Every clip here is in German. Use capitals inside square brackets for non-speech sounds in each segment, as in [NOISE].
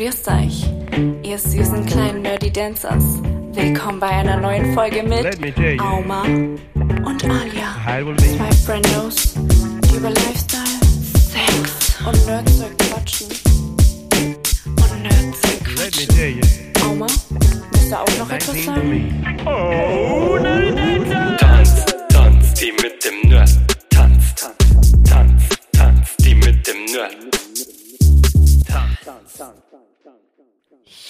Grüßt euch, ihr süßen kleinen Nerdy Dancers. Willkommen bei einer neuen Folge mit Let me tell you. Auma und Alia. Zwei Friendos, die über Lifestyle, Sex und Nerdzeug quatschen. Und Nerdzeug Let me quatschen. tell you. Auma, willst du auch noch etwas 19 to sagen? me. Tanz, tanz, die mit dem Nerd. Tanz, tanz, tanz, tanz, die mit dem Nerd.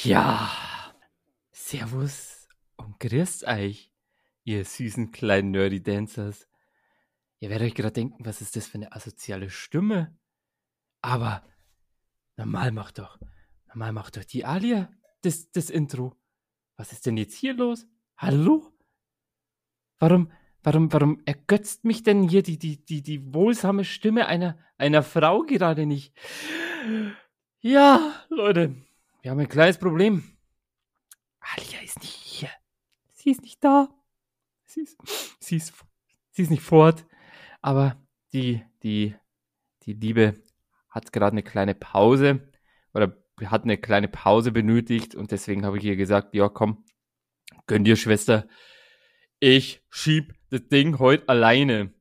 Ja, servus und grüßt euch, ihr süßen kleinen Nerdy Dancers. Ihr werdet euch gerade denken, was ist das für eine asoziale Stimme? Aber normal macht doch, normal macht doch die Alia das, das Intro. Was ist denn jetzt hier los? Hallo? Warum, warum, warum ergötzt mich denn hier die, die, die, die wohlsame Stimme einer, einer Frau gerade nicht? Ja, Leute, wir haben ein kleines Problem. Alia ist nicht hier. Sie ist nicht da. Sie ist, sie ist, sie ist nicht fort. Aber die, die, die Liebe hat gerade eine kleine Pause oder hat eine kleine Pause benötigt und deswegen habe ich ihr gesagt, ja komm, gönn dir Schwester. Ich schieb das Ding heute alleine.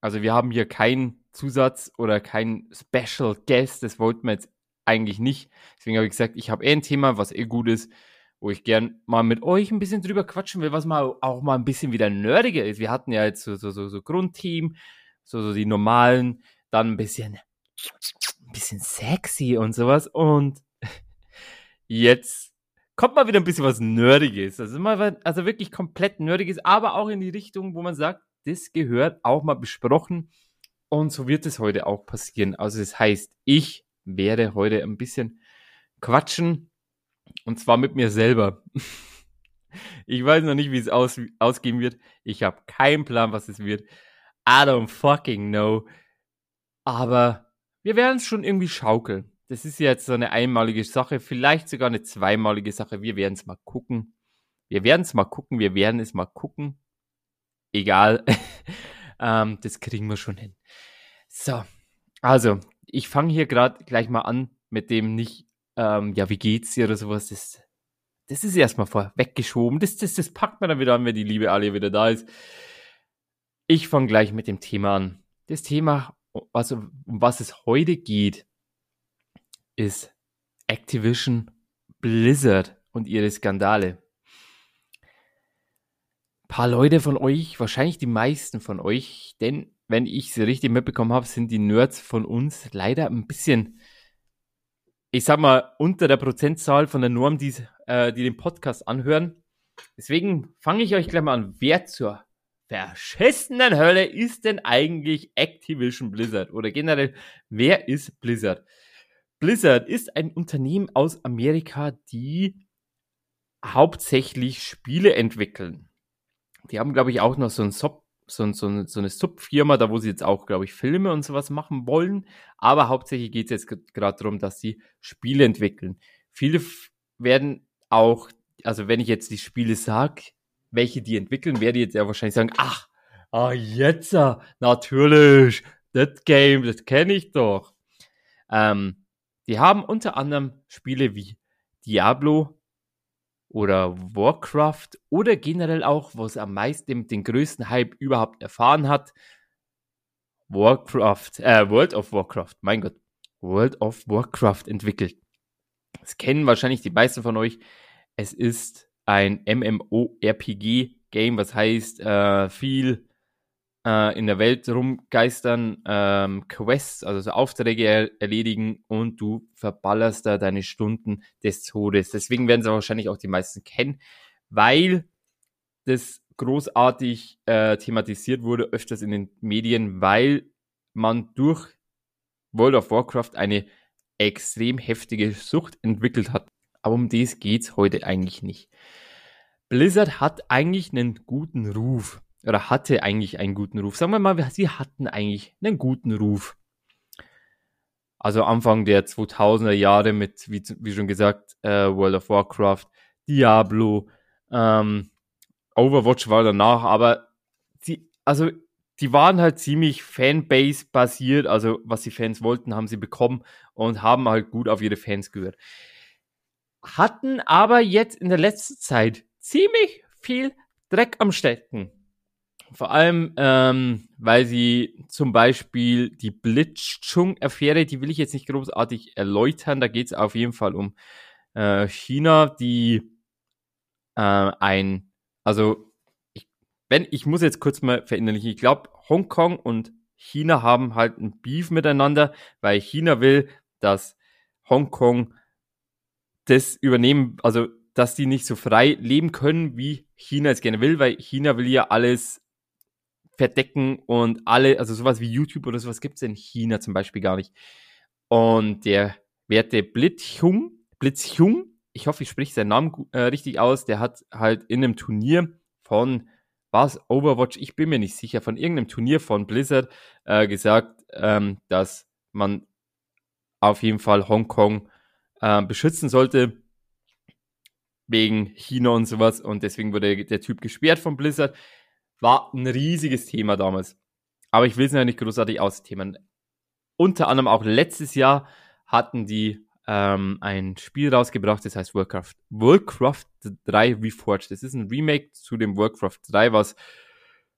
Also wir haben hier keinen Zusatz oder keinen Special Guest, das wollten wir jetzt eigentlich nicht. Deswegen habe ich gesagt, ich habe eh ein Thema, was eh gut ist, wo ich gern mal mit euch ein bisschen drüber quatschen will, was mal auch mal ein bisschen wieder nerdiger ist. Wir hatten ja jetzt so, so, so, so Grundthemen, so, so die normalen, dann ein bisschen, ein bisschen sexy und sowas. Und [LAUGHS] jetzt kommt mal wieder ein bisschen was Nerdiges. Also mal, also wirklich komplett Nerdiges, aber auch in die Richtung, wo man sagt, das gehört auch mal besprochen. Und so wird es heute auch passieren. Also das heißt, ich werde heute ein bisschen quatschen. Und zwar mit mir selber. [LAUGHS] Ich weiß noch nicht, wie es aus, ausgehen wird. Ich habe keinen Plan, was es wird. I don't fucking know. Aber wir werden es schon irgendwie schaukeln. Das ist jetzt so eine einmalige Sache, vielleicht sogar eine zweimalige Sache. Wir werden es mal gucken. Wir werden es mal gucken, wir werden es mal gucken. Egal. [LAUGHS] ähm, das kriegen wir schon hin. So, also, ich fange hier gerade gleich mal an mit dem nicht, ähm, ja, wie geht's dir oder sowas. Das, das ist erstmal vorweggeschoben. Das, das, das packt man dann wieder an, wenn die liebe Alia wieder da ist. Ich fange gleich mit dem Thema an. Das Thema, was, um was es heute geht, ist Activision Blizzard und ihre Skandale. Ein paar Leute von euch, wahrscheinlich die meisten von euch, denn wenn ich sie richtig mitbekommen habe, sind die Nerds von uns leider ein bisschen, ich sag mal, unter der Prozentzahl von der Norm, die, äh, die den Podcast anhören. Deswegen fange ich euch gleich mal an. Wer zur verschissenen Hölle ist denn eigentlich Activision Blizzard? Oder generell, wer ist Blizzard? Blizzard ist ein Unternehmen aus Amerika, die hauptsächlich Spiele entwickeln. Die haben, glaube ich, auch noch so, ein Sub, so, so, so eine Subfirma, da wo sie jetzt auch, glaube ich, Filme und sowas machen wollen. Aber hauptsächlich geht es jetzt gerade darum, dass sie Spiele entwickeln. Viele werden auch, also wenn ich jetzt die Spiele sag, welche die entwickeln, werde ich jetzt ja wahrscheinlich sagen, ach, ah, jetzt, natürlich, das Game, das kenne ich doch. Ähm, die haben unter anderem Spiele wie Diablo oder Warcraft oder generell auch, was am meisten den größten Hype überhaupt erfahren hat, Warcraft, äh, World of Warcraft, mein Gott, World of Warcraft entwickelt. Das kennen wahrscheinlich die meisten von euch. Es ist ein MMORPG-Game, was heißt äh, viel äh, in der Welt rumgeistern, ähm, Quests, also so Aufträge er erledigen und du verballerst da deine Stunden des Todes. Deswegen werden sie wahrscheinlich auch die meisten kennen, weil das großartig äh, thematisiert wurde, öfters in den Medien, weil man durch World of Warcraft eine extrem heftige Sucht entwickelt hat. Aber um das geht's heute eigentlich nicht. Blizzard hat eigentlich einen guten Ruf. Oder hatte eigentlich einen guten Ruf. Sagen wir mal, sie hatten eigentlich einen guten Ruf. Also Anfang der 2000er Jahre mit, wie, wie schon gesagt, äh, World of Warcraft, Diablo, ähm, Overwatch war danach, aber sie, also die waren halt ziemlich Fanbase-basiert, also was die Fans wollten, haben sie bekommen und haben halt gut auf ihre Fans gehört. hatten aber jetzt in der letzten Zeit ziemlich viel Dreck am Stecken. Vor allem, ähm, weil sie zum Beispiel die Blitzchung-Affäre, die will ich jetzt nicht großartig erläutern, da geht es auf jeden Fall um äh, China, die äh, ein, also ich, wenn, ich muss jetzt kurz mal verinnerlichen, ich glaube, Hongkong und China haben halt ein Beef miteinander, weil China will, dass Hongkong das übernehmen, also dass die nicht so frei leben können, wie China es gerne will, weil China will ja alles verdecken und alle, also sowas wie YouTube oder sowas gibt es in China zum Beispiel gar nicht. Und der werte Blitzchung, Blitzchung, ich hoffe, ich spreche seinen Namen äh, richtig aus, der hat halt in einem Turnier von was Overwatch, ich bin mir nicht sicher, von irgendeinem Turnier von Blizzard äh, gesagt, ähm, dass man auf jeden Fall Hongkong äh, beschützen sollte wegen China und sowas und deswegen wurde der Typ gesperrt von Blizzard. War ein riesiges Thema damals. Aber ich will es ja nicht großartig austhemen. Unter anderem auch letztes Jahr hatten die ähm, ein Spiel rausgebracht, das heißt Warcraft, Warcraft 3 Reforged. Das ist ein Remake zu dem Warcraft 3, was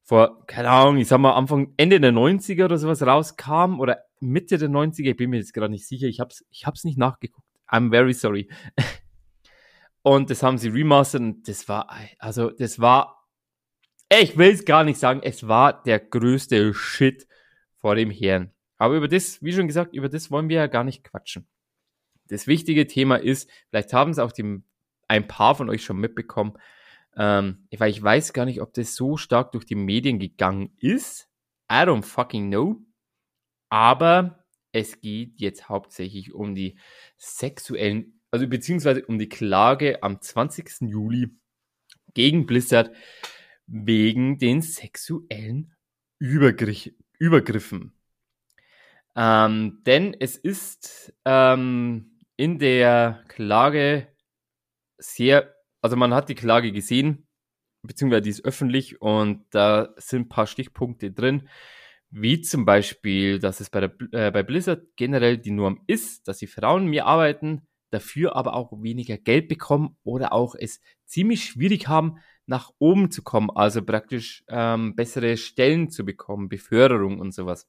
vor, keine Ahnung, ich sag mal, Anfang, Ende der 90er oder sowas rauskam oder Mitte der 90er, ich bin mir jetzt gerade nicht sicher, ich hab's, ich hab's nicht nachgeguckt. I'm very sorry. [LAUGHS] und das haben sie remastert und das war, also das war, ich will es gar nicht sagen, es war der größte Shit vor dem Herrn. Aber über das, wie schon gesagt, über das wollen wir ja gar nicht quatschen. Das wichtige Thema ist, vielleicht haben es auch die, ein paar von euch schon mitbekommen, ähm, weil ich weiß gar nicht, ob das so stark durch die Medien gegangen ist. I don't fucking know. Aber es geht jetzt hauptsächlich um die sexuellen, also beziehungsweise um die Klage am 20. Juli gegen Blizzard wegen den sexuellen Übergriff, Übergriffen. Ähm, denn es ist ähm, in der Klage sehr, also man hat die Klage gesehen, beziehungsweise die ist öffentlich und da sind ein paar Stichpunkte drin, wie zum Beispiel, dass es bei, der, äh, bei Blizzard generell die Norm ist, dass die Frauen mehr arbeiten, dafür aber auch weniger Geld bekommen oder auch es ziemlich schwierig haben, nach oben zu kommen, also praktisch ähm, bessere Stellen zu bekommen, Beförderung und sowas.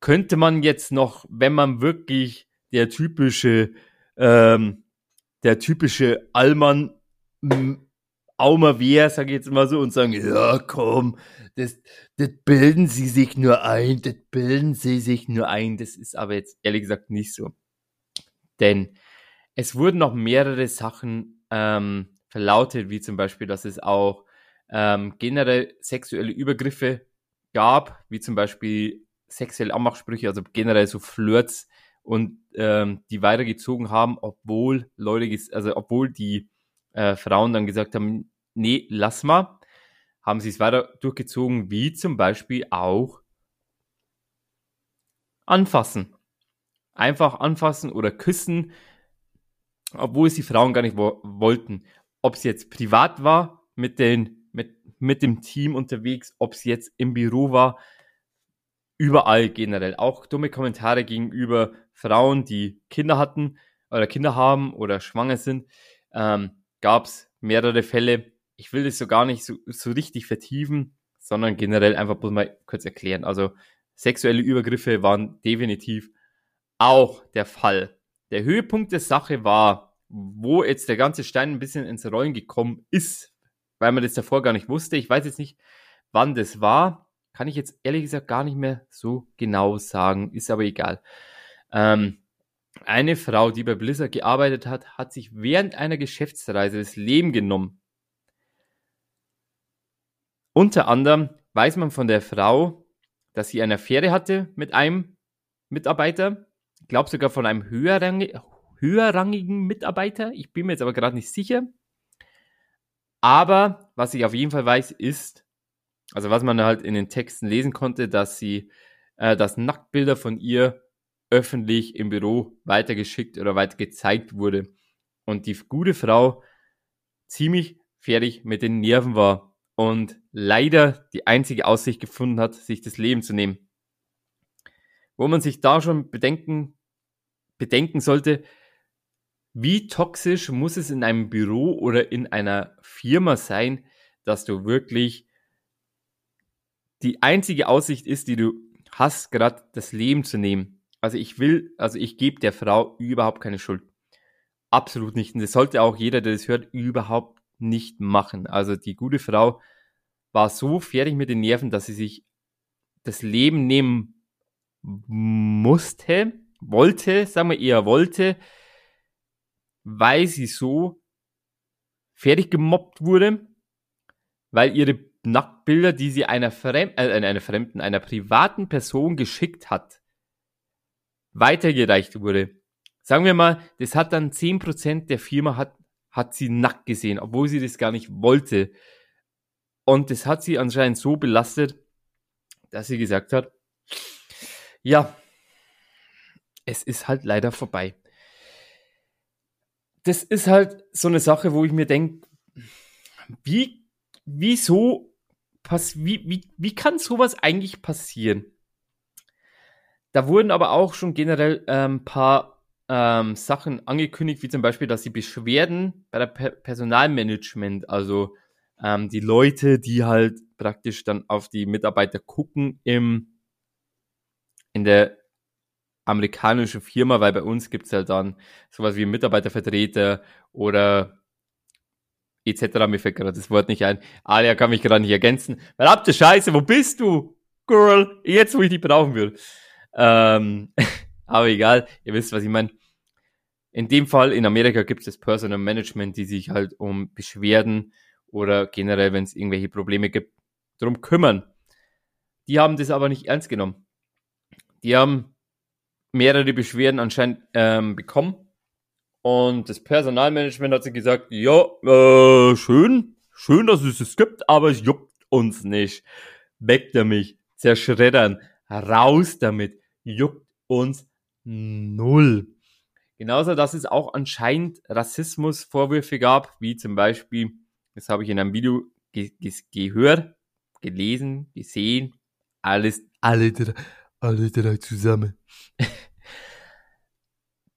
Könnte man jetzt noch, wenn man wirklich der typische, ähm, der typische Allmann Aumer wäre, sag ich jetzt mal so, und sagen, ja, komm, das, das bilden sie sich nur ein, das bilden sie sich nur ein. Das ist aber jetzt ehrlich gesagt nicht so. Denn es wurden noch mehrere Sachen ähm, verlautet, wie zum Beispiel, dass es auch ähm, generell sexuelle Übergriffe gab, wie zum Beispiel sexuelle Anmachsprüche, also generell so Flirts und ähm, die weitergezogen haben, obwohl Leute, also obwohl die äh, Frauen dann gesagt haben, nee, lass mal, haben sie es weiter durchgezogen, wie zum Beispiel auch anfassen. Einfach anfassen oder küssen, obwohl es die Frauen gar nicht wo wollten. Ob es jetzt privat war, mit, den, mit, mit dem Team unterwegs, ob es jetzt im Büro war, überall generell. Auch dumme Kommentare gegenüber Frauen, die Kinder hatten oder Kinder haben oder schwanger sind, ähm, gab es mehrere Fälle. Ich will das so gar nicht so, so richtig vertiefen, sondern generell einfach bloß mal kurz erklären. Also sexuelle Übergriffe waren definitiv auch der Fall. Der Höhepunkt der Sache war, wo jetzt der ganze Stein ein bisschen ins Rollen gekommen ist, weil man das davor gar nicht wusste. Ich weiß jetzt nicht, wann das war. Kann ich jetzt ehrlich gesagt gar nicht mehr so genau sagen, ist aber egal. Ähm, eine Frau, die bei Blizzard gearbeitet hat, hat sich während einer Geschäftsreise das Leben genommen. Unter anderem weiß man von der Frau, dass sie eine Affäre hatte mit einem Mitarbeiter. Ich glaube sogar von einem höherrangig, höherrangigen Mitarbeiter. Ich bin mir jetzt aber gerade nicht sicher. Aber was ich auf jeden Fall weiß, ist, also was man halt in den Texten lesen konnte, dass sie, äh, dass Nacktbilder von ihr öffentlich im Büro weitergeschickt oder weiter gezeigt wurde. Und die gute Frau ziemlich fertig mit den Nerven war und leider die einzige Aussicht gefunden hat, sich das Leben zu nehmen. Wo man sich da schon bedenken, bedenken sollte, wie toxisch muss es in einem Büro oder in einer Firma sein, dass du wirklich die einzige Aussicht ist, die du hast, gerade das Leben zu nehmen. Also ich will, also ich gebe der Frau überhaupt keine Schuld. Absolut nicht. Und das sollte auch jeder, der das hört, überhaupt nicht machen. Also die gute Frau war so fertig mit den Nerven, dass sie sich das Leben nehmen musste, wollte, sagen wir eher wollte, weil sie so fertig gemobbt wurde, weil ihre Nacktbilder, die sie einer, Fremd, äh, einer fremden, einer privaten Person geschickt hat, weitergereicht wurde. Sagen wir mal, das hat dann 10% der Firma hat, hat sie nackt gesehen, obwohl sie das gar nicht wollte. Und das hat sie anscheinend so belastet, dass sie gesagt hat, ja, es ist halt leider vorbei. Das ist halt so eine Sache, wo ich mir denke, wie, wieso, pass, wie, wie, wie kann sowas eigentlich passieren? Da wurden aber auch schon generell ein ähm, paar ähm, Sachen angekündigt, wie zum Beispiel, dass die Beschwerden bei der per Personalmanagement, also ähm, die Leute, die halt praktisch dann auf die Mitarbeiter gucken im, in der amerikanischen Firma, weil bei uns gibt's halt dann sowas wie Mitarbeitervertreter oder etc. Mir fällt gerade das Wort nicht ein. Alia kann mich gerade nicht ergänzen. Verdammte Scheiße, wo bist du? Girl, jetzt wo ich dich brauchen will. Ähm, [LAUGHS] aber egal, ihr wisst, was ich meine. In dem Fall in Amerika gibt es Personal Management, die sich halt um Beschwerden oder generell, wenn es irgendwelche Probleme gibt, darum kümmern. Die haben das aber nicht ernst genommen. Die haben mehrere Beschwerden anscheinend ähm, bekommen und das Personalmanagement hat sich gesagt, ja, äh, schön, schön, dass es es gibt, aber es juckt uns nicht. Weg damit, zerschreddern, raus damit, juckt uns null. Genauso, dass es auch anscheinend Rassismusvorwürfe gab, wie zum Beispiel, das habe ich in einem Video ge ge gehört, gelesen, gesehen, alles, alle alle drei zusammen.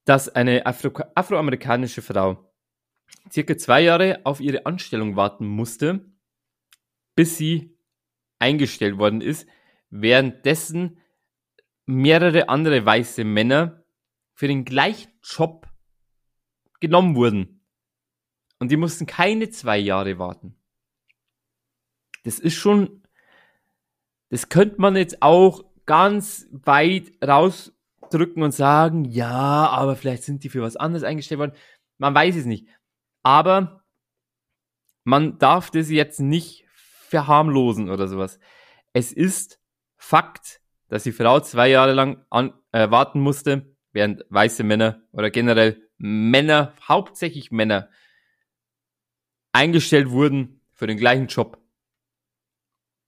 dass eine Afro afroamerikanische Frau circa zwei Jahre auf ihre Anstellung warten musste, bis sie eingestellt worden ist, währenddessen mehrere andere weiße Männer für den gleichen Job genommen wurden. Und die mussten keine zwei Jahre warten. Das ist schon, das könnte man jetzt auch ganz weit raus drücken und sagen, ja, aber vielleicht sind die für was anderes eingestellt worden. Man weiß es nicht. Aber man darf das jetzt nicht verharmlosen oder sowas. Es ist Fakt, dass die Frau zwei Jahre lang an, äh, warten musste, während weiße Männer oder generell Männer, hauptsächlich Männer, eingestellt wurden für den gleichen Job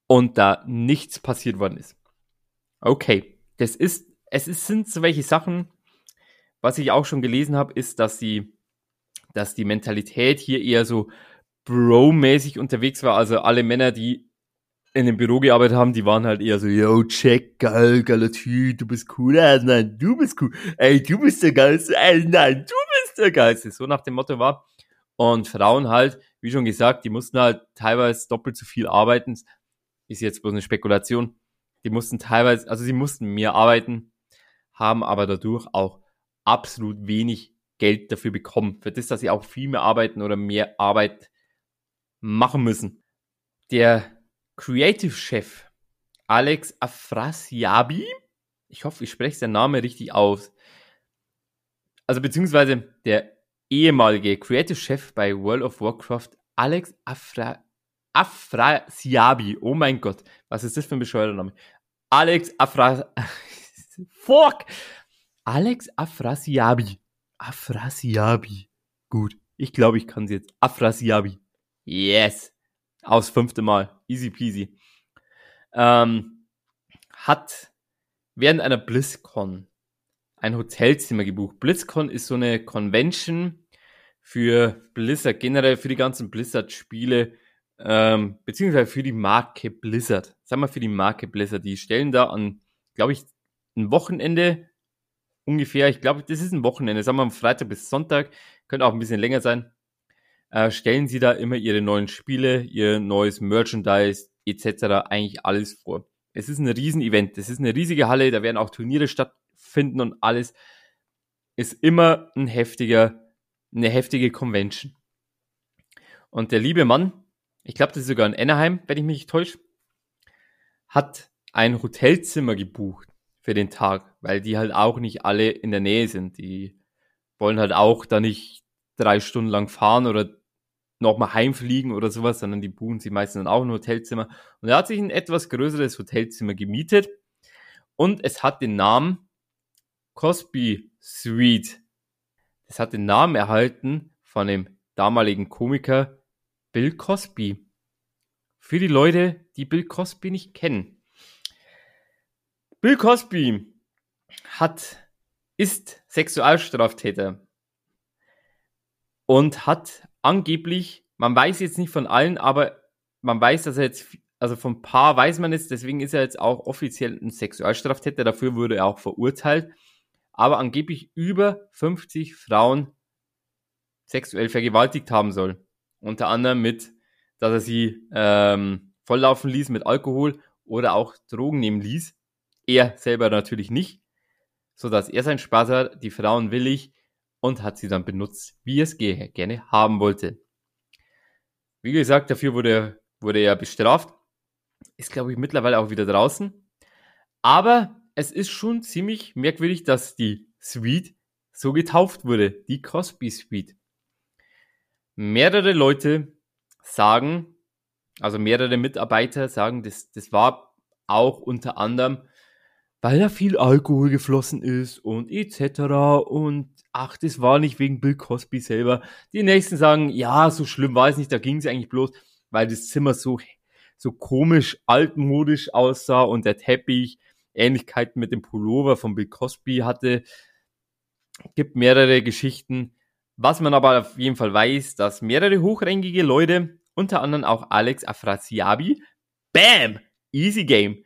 und da nichts passiert worden ist. Okay, das ist es ist, sind so welche Sachen, was ich auch schon gelesen habe, ist, dass sie, dass die Mentalität hier eher so Bro-mäßig unterwegs war. Also alle Männer, die in dem Büro gearbeitet haben, die waren halt eher so, yo, check, geil, geiler Typ, du bist cool, äh, nein, du bist cool, ey, du bist der Geilste, ey, nein, du bist der Geilste. So nach dem Motto war. Und Frauen halt, wie schon gesagt, die mussten halt teilweise doppelt so viel arbeiten. Ist jetzt bloß eine Spekulation. Die mussten teilweise, also sie mussten mehr arbeiten, haben aber dadurch auch absolut wenig Geld dafür bekommen. Für das, dass sie auch viel mehr arbeiten oder mehr Arbeit machen müssen. Der Creative Chef Alex Afrasiabi, ich hoffe, ich spreche seinen Namen richtig aus. Also beziehungsweise der ehemalige Creative Chef bei World of Warcraft, Alex Afra Afrasiabi. Oh mein Gott, was ist das für ein bescheuerter Name? Alex Afra [LAUGHS] Fuck! Alex Afrasiabi. Afrasiabi. Gut. Ich glaube, ich kann sie jetzt. Afrasiabi. Yes. Aus fünfte Mal. Easy peasy. Ähm, hat während einer BlizzCon ein Hotelzimmer gebucht. BlizzCon ist so eine Convention für Blizzard, generell für die ganzen Blizzard-Spiele, ähm, beziehungsweise für die Marke Blizzard. Sagen wir für die Marke Blizzard. Die stellen da an, glaube ich, ein Wochenende ungefähr, ich glaube, das ist ein Wochenende, sagen wir mal Freitag bis Sonntag, könnte auch ein bisschen länger sein, äh, stellen sie da immer ihre neuen Spiele, ihr neues Merchandise etc. eigentlich alles vor. Es ist ein Riesenevent, es ist eine riesige Halle, da werden auch Turniere stattfinden und alles. Ist immer ein heftiger, eine heftige Convention. Und der liebe Mann, ich glaube, das ist sogar in Anaheim, wenn ich mich nicht täusche, hat ein Hotelzimmer gebucht für den Tag, weil die halt auch nicht alle in der Nähe sind. Die wollen halt auch da nicht drei Stunden lang fahren oder nochmal heimfliegen oder sowas, sondern die buchen sie meistens dann auch ein Hotelzimmer. Und er hat sich ein etwas größeres Hotelzimmer gemietet und es hat den Namen Cosby Suite. Es hat den Namen erhalten von dem damaligen Komiker Bill Cosby. Für die Leute, die Bill Cosby nicht kennen. Bill Cosby hat, ist Sexualstraftäter und hat angeblich, man weiß jetzt nicht von allen, aber man weiß, dass er jetzt, also vom Paar weiß man es, deswegen ist er jetzt auch offiziell ein Sexualstraftäter, dafür wurde er auch verurteilt, aber angeblich über 50 Frauen sexuell vergewaltigt haben soll. Unter anderem mit, dass er sie ähm, volllaufen ließ mit Alkohol oder auch Drogen nehmen ließ. Er selber natürlich nicht, so dass er seinen Spaß hat, die Frauen willig und hat sie dann benutzt, wie er es gerne haben wollte. Wie gesagt, dafür wurde, wurde er bestraft. Ist, glaube ich, mittlerweile auch wieder draußen. Aber es ist schon ziemlich merkwürdig, dass die Suite so getauft wurde, die Cosby Suite. Mehrere Leute sagen, also mehrere Mitarbeiter sagen, das, das war auch unter anderem, weil da viel Alkohol geflossen ist und etc. Und ach, das war nicht wegen Bill Cosby selber. Die nächsten sagen, ja, so schlimm war es nicht, da ging es eigentlich bloß, weil das Zimmer so, so komisch altmodisch aussah und der Teppich Ähnlichkeiten mit dem Pullover von Bill Cosby hatte. Gibt mehrere Geschichten. Was man aber auf jeden Fall weiß, dass mehrere hochrangige Leute, unter anderem auch Alex Afrasiabi, bam, easy game,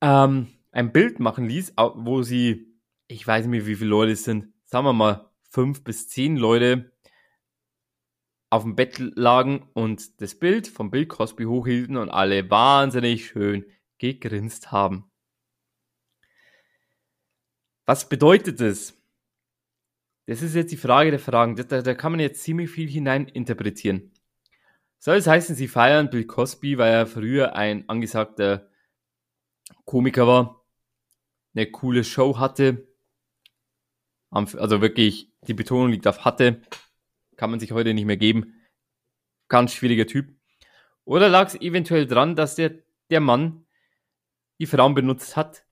ähm, ein Bild machen ließ, wo sie ich weiß nicht, wie viele Leute es sind, sagen wir mal fünf bis zehn Leute auf dem Bett lagen und das Bild von Bill Cosby hochhielten und alle wahnsinnig schön gegrinst haben. Was bedeutet das? Das ist jetzt die Frage der Fragen. Da, da kann man jetzt ziemlich viel hinein interpretieren. Soll es heißen, sie feiern Bill Cosby, weil er früher ein angesagter Komiker war, eine coole Show hatte, also wirklich, die Betonung liegt auf hatte. Kann man sich heute nicht mehr geben. Ganz schwieriger Typ. Oder lag es eventuell dran, dass der, der Mann die Frauen benutzt hat,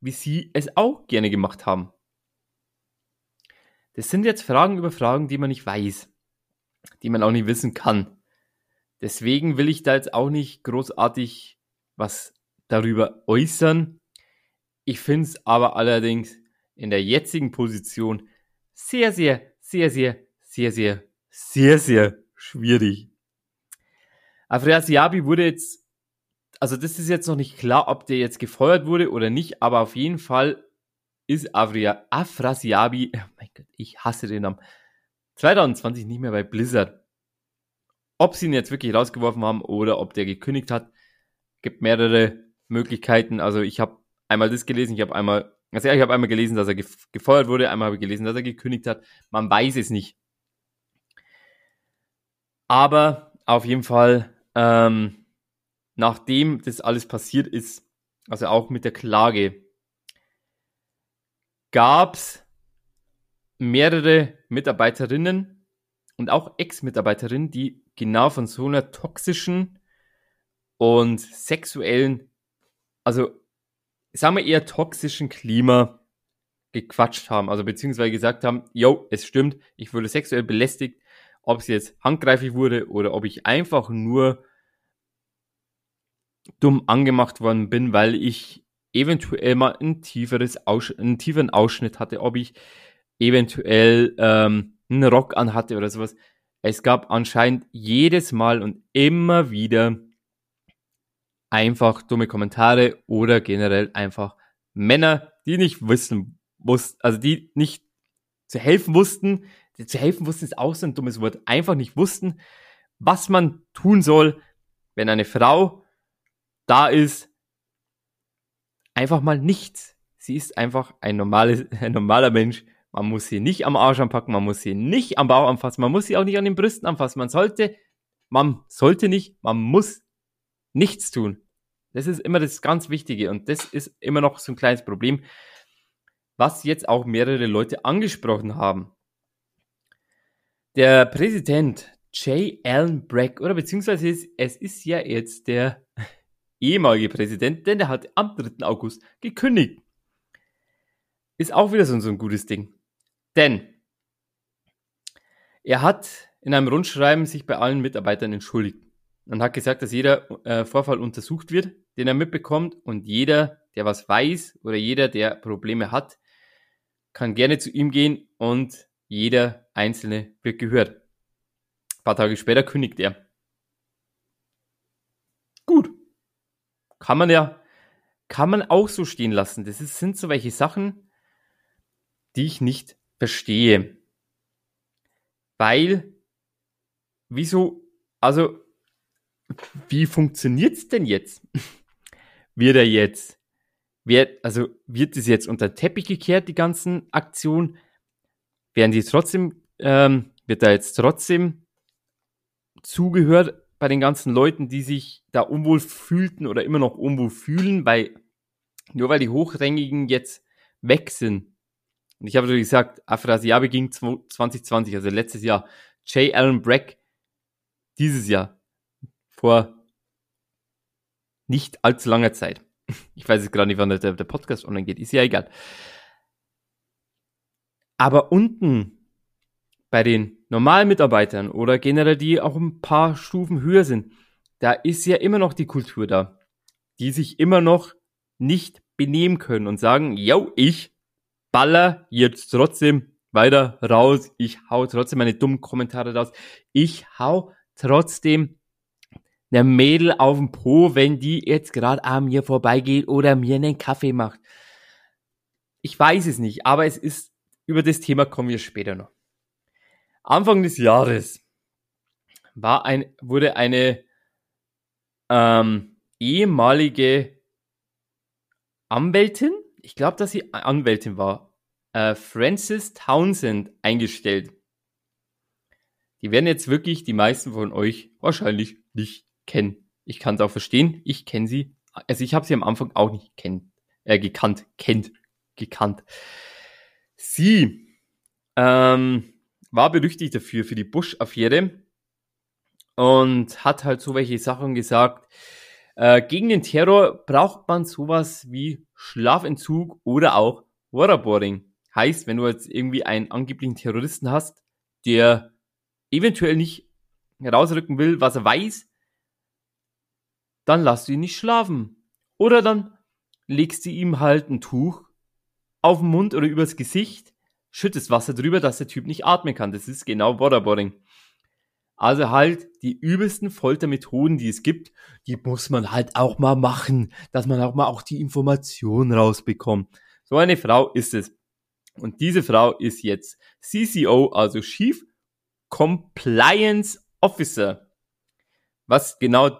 wie sie es auch gerne gemacht haben? Das sind jetzt Fragen über Fragen, die man nicht weiß, die man auch nicht wissen kann. Deswegen will ich da jetzt auch nicht großartig was darüber äußern. Ich finde es aber allerdings in der jetzigen Position sehr, sehr, sehr, sehr, sehr, sehr, sehr, sehr schwierig. Afrasiabi wurde jetzt, also das ist jetzt noch nicht klar, ob der jetzt gefeuert wurde oder nicht, aber auf jeden Fall ist Afria, Afrasiabi, oh mein Gott, ich hasse den Namen, 2020 nicht mehr bei Blizzard. Ob sie ihn jetzt wirklich rausgeworfen haben oder ob der gekündigt hat, gibt mehrere Möglichkeiten. Also ich habe einmal das gelesen, ich habe einmal also ja, ich habe einmal gelesen, dass er gefeuert wurde, einmal habe ich gelesen, dass er gekündigt hat. Man weiß es nicht. Aber auf jeden Fall, ähm, nachdem das alles passiert ist, also auch mit der Klage, gab es mehrere Mitarbeiterinnen und auch Ex-Mitarbeiterinnen, die genau von so einer toxischen und sexuellen, also sagen wir eher toxischen Klima gequatscht haben, also beziehungsweise gesagt haben, yo, es stimmt, ich wurde sexuell belästigt, ob es jetzt handgreiflich wurde oder ob ich einfach nur dumm angemacht worden bin, weil ich eventuell mal ein tieferes Aus einen tieferen Ausschnitt hatte, ob ich eventuell ähm, einen Rock anhatte oder sowas. Es gab anscheinend jedes Mal und immer wieder einfach dumme Kommentare oder generell einfach Männer, die nicht wissen wussten, also die nicht zu helfen wussten, die zu helfen wussten ist auch so ein dummes Wort, einfach nicht wussten, was man tun soll, wenn eine Frau da ist, einfach mal nichts. Sie ist einfach ein, normales, [LAUGHS] ein normaler Mensch. Man muss sie nicht am Arsch anpacken, man muss sie nicht am Bauch anfassen, man muss sie auch nicht an den Brüsten anfassen. Man sollte, man sollte nicht, man muss nichts tun. Das ist immer das ganz Wichtige und das ist immer noch so ein kleines Problem, was jetzt auch mehrere Leute angesprochen haben. Der Präsident J. Allen Bragg, oder beziehungsweise es ist ja jetzt der ehemalige Präsident, denn der hat am 3. August gekündigt. Ist auch wieder so, so ein gutes Ding. Denn er hat in einem Rundschreiben sich bei allen Mitarbeitern entschuldigt und hat gesagt, dass jeder äh, Vorfall untersucht wird, den er mitbekommt und jeder, der was weiß oder jeder, der Probleme hat, kann gerne zu ihm gehen und jeder Einzelne wird gehört. Ein paar Tage später kündigt er. Gut. Kann man ja, kann man auch so stehen lassen. Das ist, sind so welche Sachen, die ich nicht verstehe. Weil, wieso, also, wie funktioniert's denn jetzt? [LAUGHS] Wird er jetzt, wird, also, wird es jetzt unter den Teppich gekehrt, die ganzen Aktionen? Werden die trotzdem, ähm, wird da jetzt trotzdem zugehört bei den ganzen Leuten, die sich da unwohl fühlten oder immer noch unwohl fühlen, weil, nur weil die Hochrangigen jetzt weg sind, und ich habe natürlich gesagt, Afrasiabi ging 2020, also letztes Jahr. J. Allen Brack dieses Jahr. Vor nicht allzu langer Zeit. [LAUGHS] Ich weiß jetzt gerade nicht, wann der, der Podcast online geht. Ist ja egal. Aber unten bei den normalen Mitarbeitern oder generell die auch ein paar Stufen höher sind, da ist ja immer noch die Kultur da, die sich immer noch nicht benehmen können und sagen, yo, ich baller jetzt trotzdem weiter raus. Ich hau trotzdem meine dummen Kommentare raus. Ich hau trotzdem eine Mädel auf den Po, wenn die jetzt gerade an mir vorbeigeht oder mir einen Kaffee macht. Ich weiß es nicht, aber es ist, über das Thema kommen wir später noch. Anfang des Jahres war ein, wurde eine ähm, ehemalige Anwältin, ich glaube, dass sie Anwältin war, äh, Francis Townsend eingestellt. Die werden jetzt wirklich die meisten von euch wahrscheinlich nicht kennen. Ich kann es auch verstehen. Ich kenne sie. Also ich habe sie am Anfang auch nicht kennt, äh, gekannt, kennt, gekannt. Sie ähm, war berüchtigt dafür, für die Bush-Affäre und hat halt so welche Sachen gesagt. Äh, gegen den Terror braucht man sowas wie Schlafentzug oder auch Waterboarding. Heißt, wenn du jetzt irgendwie einen angeblichen Terroristen hast, der eventuell nicht herausrücken will, was er weiß, dann lass du ihn nicht schlafen. Oder dann legst du ihm halt ein Tuch auf den Mund oder übers Gesicht, schüttest Wasser drüber, dass der Typ nicht atmen kann. Das ist genau Waterboarding. Also halt die übelsten Foltermethoden, die es gibt, die muss man halt auch mal machen, dass man auch mal auch die Information rausbekommt. So eine Frau ist es. Und diese Frau ist jetzt CCO, also Chief Compliance Officer. Was genau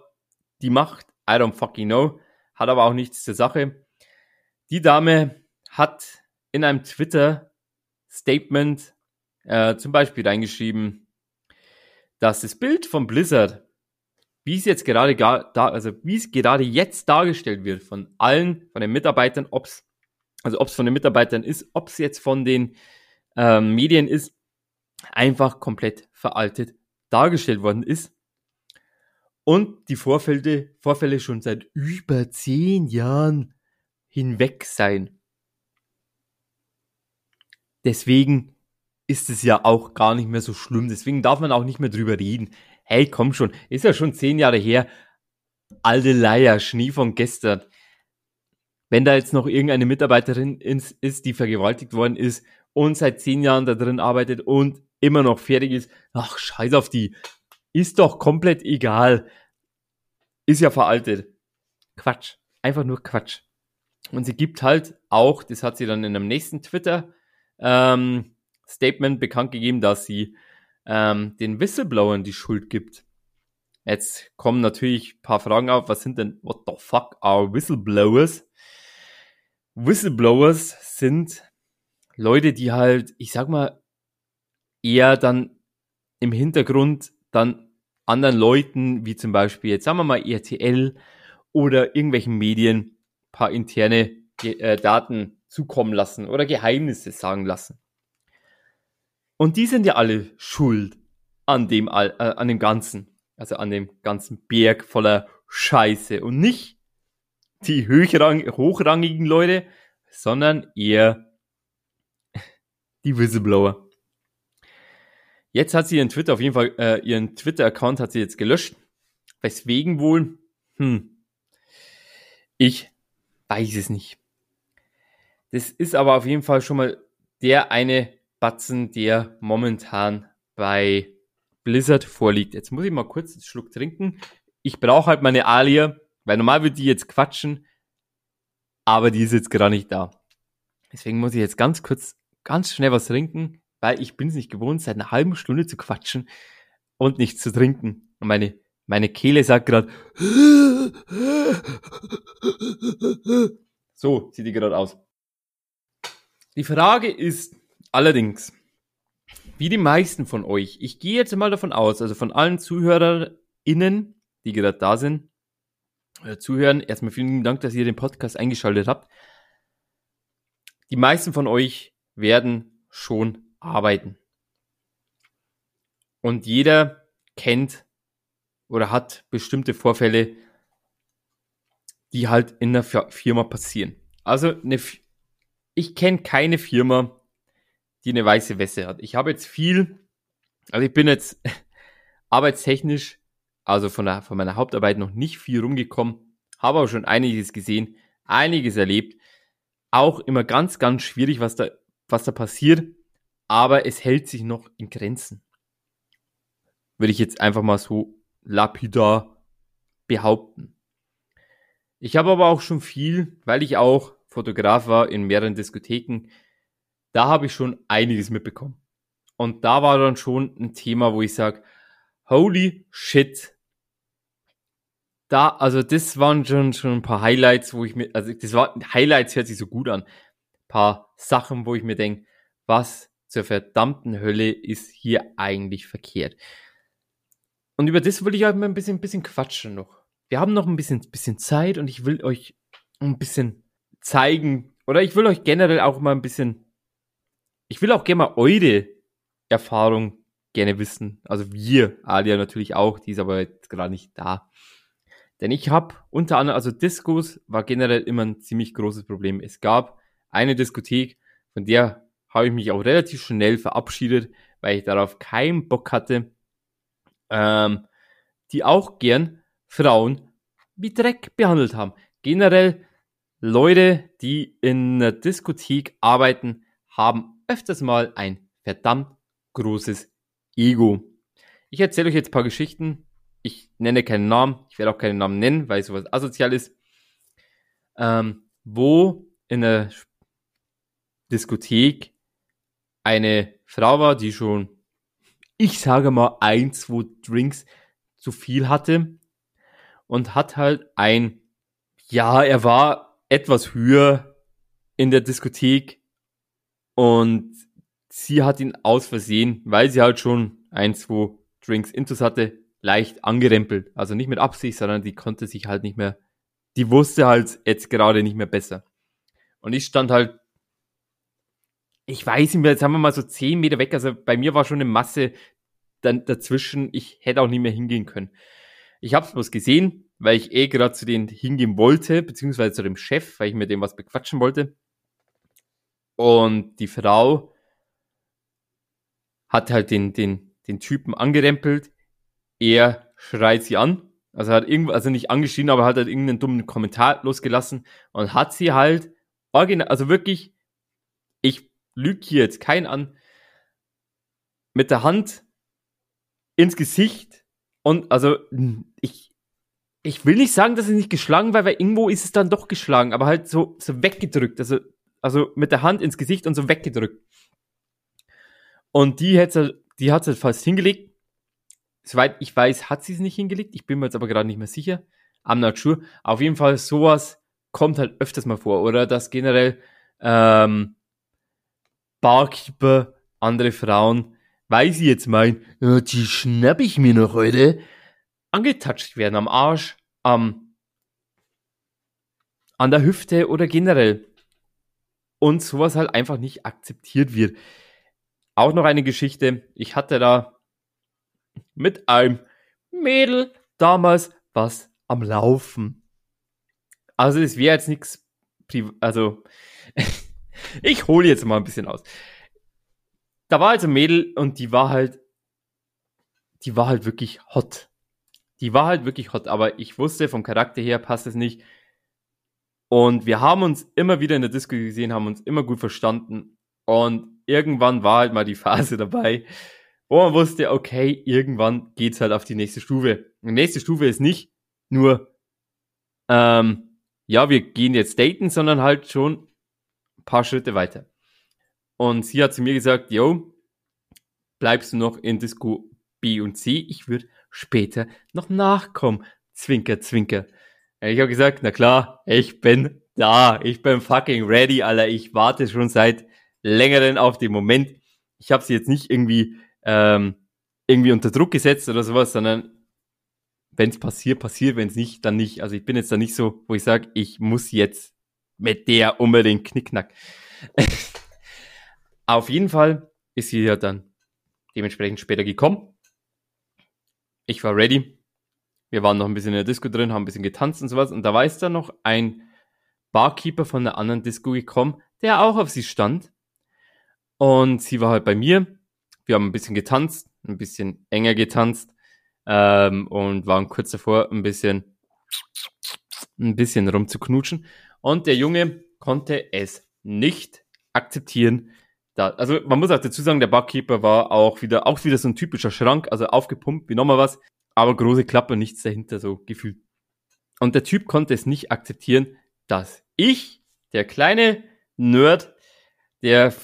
die macht, I don't fucking know, hat aber auch nichts zur Sache. Die Dame hat in einem Twitter-Statement äh, zum Beispiel reingeschrieben, dass das Bild von Blizzard, wie es jetzt gerade da, also wie es gerade jetzt dargestellt wird von allen, von den Mitarbeitern, ob es also ob es von den Mitarbeitern ist, ob es jetzt von den ähm, Medien ist, einfach komplett veraltet dargestellt worden ist. Und die Vorfälle, Vorfälle schon seit über zehn Jahren hinweg sein. Deswegen ist es ja auch gar nicht mehr so schlimm. Deswegen darf man auch nicht mehr drüber reden. Hey, komm schon, ist ja schon zehn Jahre her. Alte Leier, Schnee von gestern wenn da jetzt noch irgendeine Mitarbeiterin ist, die vergewaltigt worden ist und seit zehn Jahren da drin arbeitet und immer noch fertig ist, ach, scheiß auf die. Ist doch komplett egal. Ist ja veraltet. Quatsch. Einfach nur Quatsch. Und sie gibt halt auch, das hat sie dann in einem nächsten Twitter ähm, Statement bekannt gegeben, dass sie ähm, den Whistleblowern die Schuld gibt. Jetzt kommen natürlich paar Fragen auf. Was sind denn, what the fuck are Whistleblowers? Whistleblowers sind Leute, die halt, ich sag mal, eher dann im Hintergrund dann anderen Leuten, wie zum Beispiel jetzt sagen wir mal RTL oder irgendwelchen Medien, paar interne äh, Daten zukommen lassen oder Geheimnisse sagen lassen. Und die sind ja alle schuld an dem, äh, an dem Ganzen, also an dem ganzen Berg voller Scheiße und nicht die hochrang hochrangigen Leute, sondern eher die Whistleblower. Jetzt hat sie ihren Twitter auf jeden Fall, äh, ihren Twitter-Account hat sie jetzt gelöscht. Weswegen wohl? Hm. Ich weiß es nicht. Das ist aber auf jeden Fall schon mal der eine Batzen, der momentan bei Blizzard vorliegt. Jetzt muss ich mal kurz einen Schluck trinken. Ich brauche halt meine Alia, weil normal würde die jetzt quatschen, aber die ist jetzt gerade nicht da. Deswegen muss ich jetzt ganz kurz, ganz schnell was trinken, weil ich bin es nicht gewohnt, seit einer halben Stunde zu quatschen und nichts zu trinken. Und meine, meine Kehle sagt gerade, [GASPS] so sieht die gerade aus. Die Frage ist allerdings, wie die meisten von euch, ich gehe jetzt mal davon aus, also von allen ZuhörerInnen, die gerade da sind, äh, zuhören, erstmal vielen Dank, dass ihr den Podcast eingeschaltet habt. Die meisten von euch werden schon arbeiten. Und jeder kennt oder hat bestimmte Vorfälle, die halt in der Firma passieren. Also eine, ich kenne keine Firma, die eine weiße Weste hat. Ich habe jetzt viel, also ich bin jetzt [LAUGHS] arbeitstechnisch, also von, der, von meiner Hauptarbeit noch nicht viel rumgekommen, habe aber schon einiges gesehen, einiges erlebt. Auch immer ganz, ganz schwierig, was da, was da passiert aber es hält sich noch in Grenzen. Würde ich jetzt einfach mal so lapidar behaupten. Ich habe aber auch schon viel, weil ich auch Fotograf war in mehreren Diskotheken, da habe ich schon einiges mitbekommen. Und da war dann schon ein Thema, wo ich sage, holy shit. Da, also das waren schon, schon ein paar Highlights, wo ich mir, also das war, Highlights hört sich so gut an. Ein paar Sachen, wo ich mir denke, was zur verdammten Hölle ist hier eigentlich verkehrt? Und über das will ich halt mal ein bisschen, ein bisschen quatschen noch. Wir haben noch ein bisschen, bisschen Zeit und ich will euch ein bisschen zeigen, oder ich will euch generell auch mal ein bisschen, ich will auch gerne mal eure Erfahrung gerne wissen. Also wir, Alia natürlich auch, die ist aber jetzt gerade nicht da. Denn ich habe unter anderem, also Discos war generell immer ein ziemlich großes Problem. Es gab eine Diskothek, von der habe ich mich auch relativ schnell verabschiedet, weil ich darauf keinen Bock hatte, ähm, die auch gern Frauen wie Dreck behandelt haben. Generell Leute, die in einer Diskothek arbeiten, haben öfters mal ein verdammt großes Ego. Ich erzähle euch jetzt ein paar Geschichten. Ich nenne keinen Namen. Ich werde auch keinen Namen nennen, weil sowas asozial ist. Ähm, wo in der Diskothek eine Frau war, die schon, ich sage mal, ein, zwei Drinks zu viel hatte und hat halt ein, ja, er war etwas höher in der Diskothek und sie hat ihn aus Versehen, weil sie halt schon ein, zwei Drinks intus hatte, leicht angerempelt. Also nicht mit Absicht, sondern die konnte sich halt nicht mehr, die wusste halt jetzt gerade nicht mehr besser. Und ich stand halt ich weiß nicht mehr, jetzt haben wir mal so zehn Meter weg. Also bei mir war schon eine Masse dann dazwischen. Ich hätte auch nicht mehr hingehen können. Ich habe es bloß gesehen, weil ich eh gerade zu denen hingehen wollte, beziehungsweise zu dem Chef, weil ich mir dem was bequatschen wollte. Und die Frau hat halt den, den, den Typen angerempelt. Er schreit sie an. Also hat irgendwo, also nicht angeschrien, aber hat halt irgendeinen dummen Kommentar losgelassen und hat sie halt original, also wirklich, ich lüg hier jetzt kein an, mit der Hand ins Gesicht und also ich, ich will nicht sagen, dass es nicht geschlagen war, weil irgendwo ist es dann doch geschlagen, aber halt so, so weggedrückt, also, also mit der Hand ins Gesicht und so weggedrückt. Und die hat halt, die hat halt fast hingelegt. Soweit ich weiß, hat sie es nicht hingelegt. Ich bin mir jetzt aber gerade nicht mehr sicher. I'm not sure. Auf jeden Fall sowas kommt halt öfters mal vor. Oder dass generell ähm, Barkeeper, andere Frauen, weil sie jetzt meinen, ja, die schnapp ich mir noch heute, angetatscht werden am Arsch, am, an der Hüfte oder generell. Und sowas halt einfach nicht akzeptiert wird. Auch noch eine Geschichte. Ich hatte da mit einem Mädel damals was am Laufen. Also es wäre jetzt nichts, also [LAUGHS] ich hole jetzt mal ein bisschen aus. Da war also ein Mädel und die war halt, die war halt wirklich hot. Die war halt wirklich hot, aber ich wusste vom Charakter her passt es nicht. Und wir haben uns immer wieder in der Disco gesehen, haben uns immer gut verstanden. Und irgendwann war halt mal die [LAUGHS] Phase dabei, wo man wusste, okay, irgendwann geht's halt auf die nächste Stufe. Die nächste Stufe ist nicht nur, ähm, ja, wir gehen jetzt daten, sondern halt schon ein paar Schritte weiter. Und sie hat zu mir gesagt, yo, bleibst du noch in Disco B und C? Ich würde später noch nachkommen. Zwinker, zwinker. Ich habe gesagt, na klar, ich bin da. Ich bin fucking ready, Alter. Ich warte schon seit längeren auf den Moment. Ich habe sie jetzt nicht irgendwie ähm, irgendwie unter Druck gesetzt oder sowas, sondern wenn es passiert, passiert, wenn es nicht, dann nicht. Also ich bin jetzt da nicht so, wo ich sage, ich muss jetzt mit der unbedingt Knickknack. [LAUGHS] Auf jeden Fall ist sie ja dann dementsprechend später gekommen. Ich war ready. Wir waren noch ein bisschen in der Disco drin, haben ein bisschen getanzt und sowas. Und da war jetzt dann noch ein Barkeeper von der anderen Disco gekommen, der auch auf sie stand. Und sie war halt bei mir. Wir haben ein bisschen getanzt, ein bisschen enger getanzt ähm, und waren kurz davor, ein bisschen, ein bisschen rumzuknutschen. Und der Junge konnte es nicht akzeptieren. Da, also man muss auch dazu sagen, der Barkeeper war auch wieder, auch wieder so ein typischer Schrank, also aufgepumpt wie nochmal was, aber große Klappe, nichts dahinter so gefühlt. Und der Typ konnte es nicht akzeptieren, dass ich, der kleine Nerd, der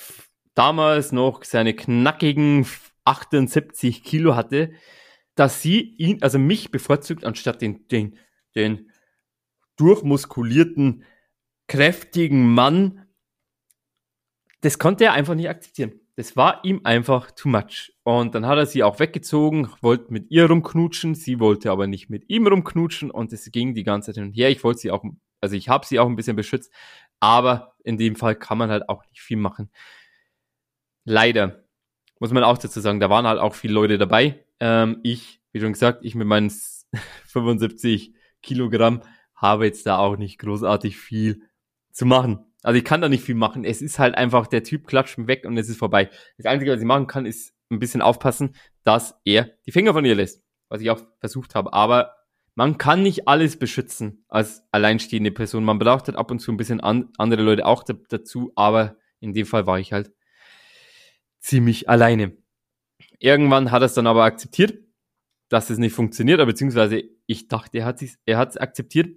damals noch seine knackigen 78 Kilo hatte, dass sie ihn, also mich bevorzugt, anstatt den, den, den durchmuskulierten, kräftigen Mann. Das konnte er einfach nicht akzeptieren. Das war ihm einfach too much. Und dann hat er sie auch weggezogen, wollte mit ihr rumknutschen, sie wollte aber nicht mit ihm rumknutschen und es ging die ganze Zeit hin und her. Ich wollte sie auch, also ich habe sie auch ein bisschen beschützt, aber in dem Fall kann man halt auch nicht viel machen. Leider muss man auch dazu sagen, da waren halt auch viele Leute dabei. Ähm, ich, wie schon gesagt, ich mit meinen [LAUGHS] 75 Kilogramm habe jetzt da auch nicht großartig viel zu machen. Also ich kann da nicht viel machen. Es ist halt einfach, der Typ klatscht mich weg und es ist vorbei. Das Einzige, was ich machen kann, ist ein bisschen aufpassen, dass er die Finger von ihr lässt. Was ich auch versucht habe. Aber man kann nicht alles beschützen als alleinstehende Person. Man braucht halt ab und zu ein bisschen an, andere Leute auch dazu. Aber in dem Fall war ich halt ziemlich alleine. Irgendwann hat er es dann aber akzeptiert, dass es nicht funktioniert, beziehungsweise ich dachte, er hat es er akzeptiert.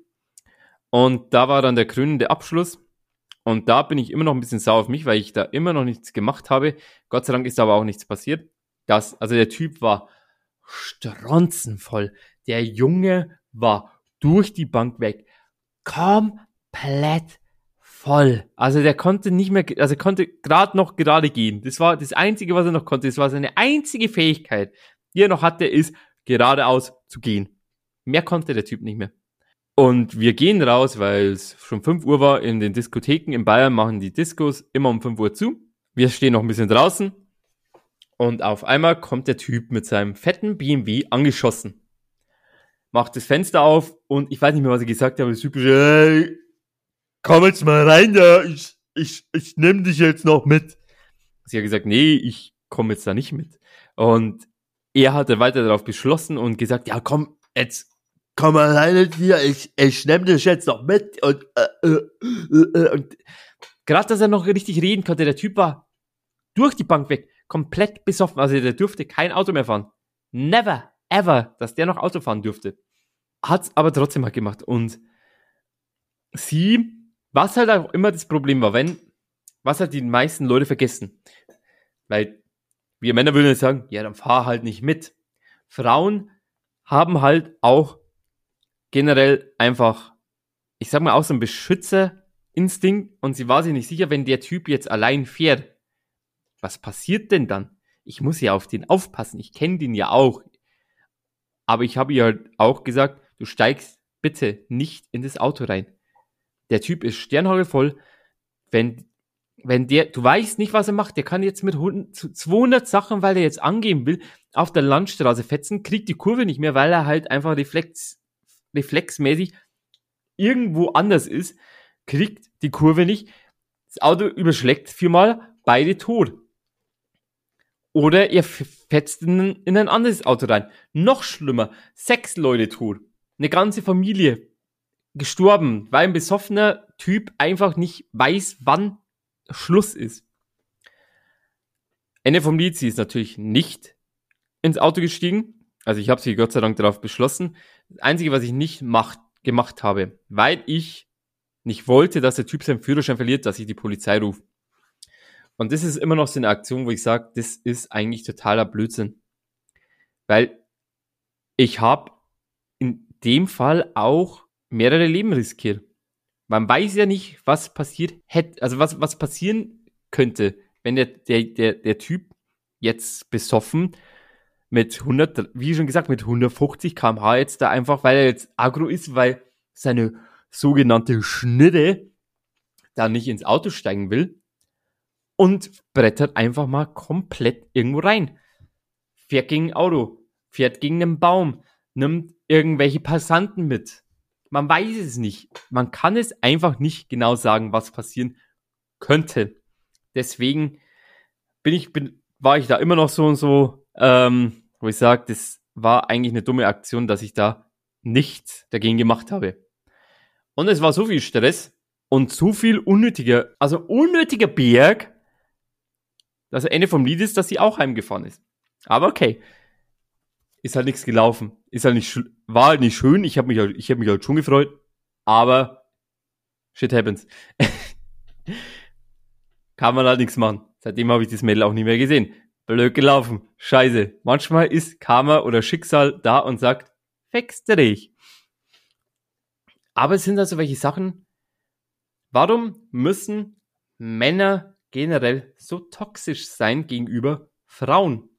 Und da war dann der krönende Abschluss. Und da bin ich immer noch ein bisschen sauer auf mich, weil ich da immer noch nichts gemacht habe. Gott sei Dank ist aber auch nichts passiert. Das, also der Typ war stronzenvoll. Der Junge war durch die Bank weg. Komplett voll. Also der konnte nicht mehr, also konnte gerade noch gerade gehen. Das war das Einzige, was er noch konnte. Das war seine einzige Fähigkeit, die er noch hatte, ist geradeaus zu gehen. Mehr konnte der Typ nicht mehr. Und wir gehen raus, weil es schon 5 Uhr war in den Diskotheken. In Bayern machen die Diskos immer um 5 Uhr zu. Wir stehen noch ein bisschen draußen. Und auf einmal kommt der Typ mit seinem fetten BMW angeschossen. Macht das Fenster auf und ich weiß nicht mehr, was er gesagt hat, aber das typische, hey, komm jetzt mal rein da, ich, ich, ich nehm dich jetzt noch mit. Sie hat gesagt, nee, ich komme jetzt da nicht mit. Und er hatte weiter darauf beschlossen und gesagt, ja komm, jetzt komm mal rein hier, ich, ich nehm dich jetzt noch mit. Und, äh, äh, äh, und gerade, dass er noch richtig reden konnte, der Typ war durch die Bank weg, komplett besoffen. Also der durfte kein Auto mehr fahren. Never, ever, dass der noch Auto fahren durfte. hat's aber trotzdem halt gemacht. Und sie, was halt auch immer das Problem war, wenn, was halt die meisten Leute vergessen. Weil wir Männer würden jetzt sagen, ja, dann fahr halt nicht mit. Frauen haben halt auch generell einfach, ich sag mal, auch so einen Beschützerinstinkt und sie war sich nicht sicher, wenn der Typ jetzt allein fährt. Was passiert denn dann? Ich muss ja auf den aufpassen. Ich kenne den ja auch. Aber ich habe ihr halt auch gesagt, du steigst bitte nicht in das Auto rein. Der Typ ist sternhagelvoll. Wenn, wenn der, du weißt nicht, was er macht. Der kann jetzt mit 100, 200 Sachen, weil er jetzt angeben will, auf der Landstraße fetzen, kriegt die Kurve nicht mehr, weil er halt einfach reflex, reflexmäßig irgendwo anders ist, kriegt die Kurve nicht. Das Auto überschlägt viermal, beide tot. Oder ihr fetzt in, in ein anderes Auto rein. Noch schlimmer, sechs Leute tot. Eine ganze Familie gestorben, weil ein besoffener Typ einfach nicht weiß, wann Schluss ist. Ende vom Lied, sie ist natürlich nicht ins Auto gestiegen. Also ich habe sie Gott sei Dank darauf beschlossen. Das Einzige, was ich nicht macht, gemacht habe, weil ich nicht wollte, dass der Typ seinen Führerschein verliert, dass ich die Polizei rufe. Und das ist immer noch so eine Aktion, wo ich sage, das ist eigentlich totaler Blödsinn. Weil ich habe in dem Fall auch mehrere Leben riskiert. Man weiß ja nicht, was passiert hätte, also was, was passieren könnte, wenn der, der, der, der Typ jetzt besoffen mit 100, wie schon gesagt, mit 150 kmh jetzt da einfach, weil er jetzt agro ist, weil seine sogenannte Schnitte da nicht ins Auto steigen will und brettert einfach mal komplett irgendwo rein. Fährt gegen ein Auto, fährt gegen einen Baum, nimmt irgendwelche Passanten mit. Man weiß es nicht. Man kann es einfach nicht genau sagen, was passieren könnte. Deswegen bin ich, bin, war ich da immer noch so und so, ähm, wo ich sage, das war eigentlich eine dumme Aktion, dass ich da nichts dagegen gemacht habe. Und es war so viel Stress und so viel unnötiger, also unnötiger Berg, dass das Ende vom Lied ist, dass sie auch heimgefahren ist. Aber okay. Ist halt nichts gelaufen. Ist halt nicht, war halt nicht schön. Ich habe mich halt, ich habe mich halt schon gefreut. Aber shit happens. [LAUGHS] Kann man halt nichts machen. Seitdem habe ich das Mädel auch nie mehr gesehen. Blöd gelaufen. Scheiße. Manchmal ist Karma oder Schicksal da und sagt, fexte dich. Aber es sind also welche Sachen. Warum müssen Männer generell so toxisch sein gegenüber Frauen?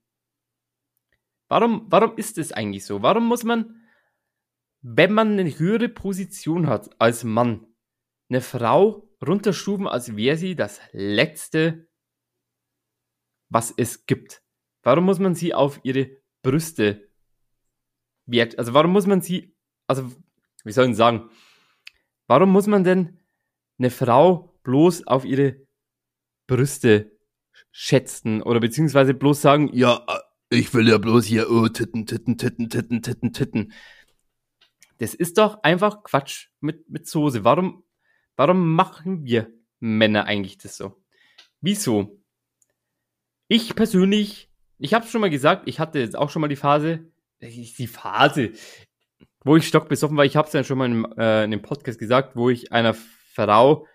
Warum, warum ist es eigentlich so? Warum muss man, wenn man eine höhere Position hat als Mann, eine Frau runterstufen, als wäre sie das Letzte, was es gibt? Warum muss man sie auf ihre Brüste wert, also warum muss man sie, also wie soll ich sagen, warum muss man denn eine Frau bloß auf ihre Brüste schätzen oder beziehungsweise bloß sagen, ja, ich will ja bloß hier, oh, Titten, Titten, Titten, Titten, Titten, Titten. Das ist doch einfach Quatsch mit, mit Soße. Warum, warum machen wir Männer eigentlich das so? Wieso? Ich persönlich, ich habe schon mal gesagt, ich hatte jetzt auch schon mal die Phase, die Phase, wo ich stockbesoffen war. Ich habe es ja schon mal in, äh, in dem Podcast gesagt, wo ich einer Frau